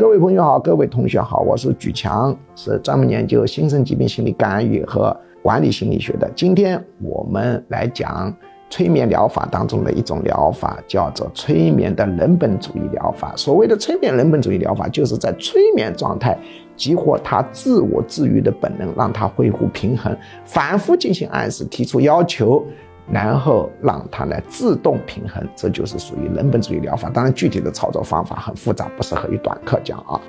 各位朋友好，各位同学好，我是举强，是专门研究新生疾病心理干预和管理心理学的。今天我们来讲催眠疗法当中的一种疗法，叫做催眠的人本主义疗法。所谓的催眠人本主义疗法，就是在催眠状态激活他自我治愈的本能，让他恢复平衡，反复进行暗示，提出要求。然后让它来自动平衡，这就是属于人本主义疗法。当然，具体的操作方法很复杂，不适合于短课讲啊。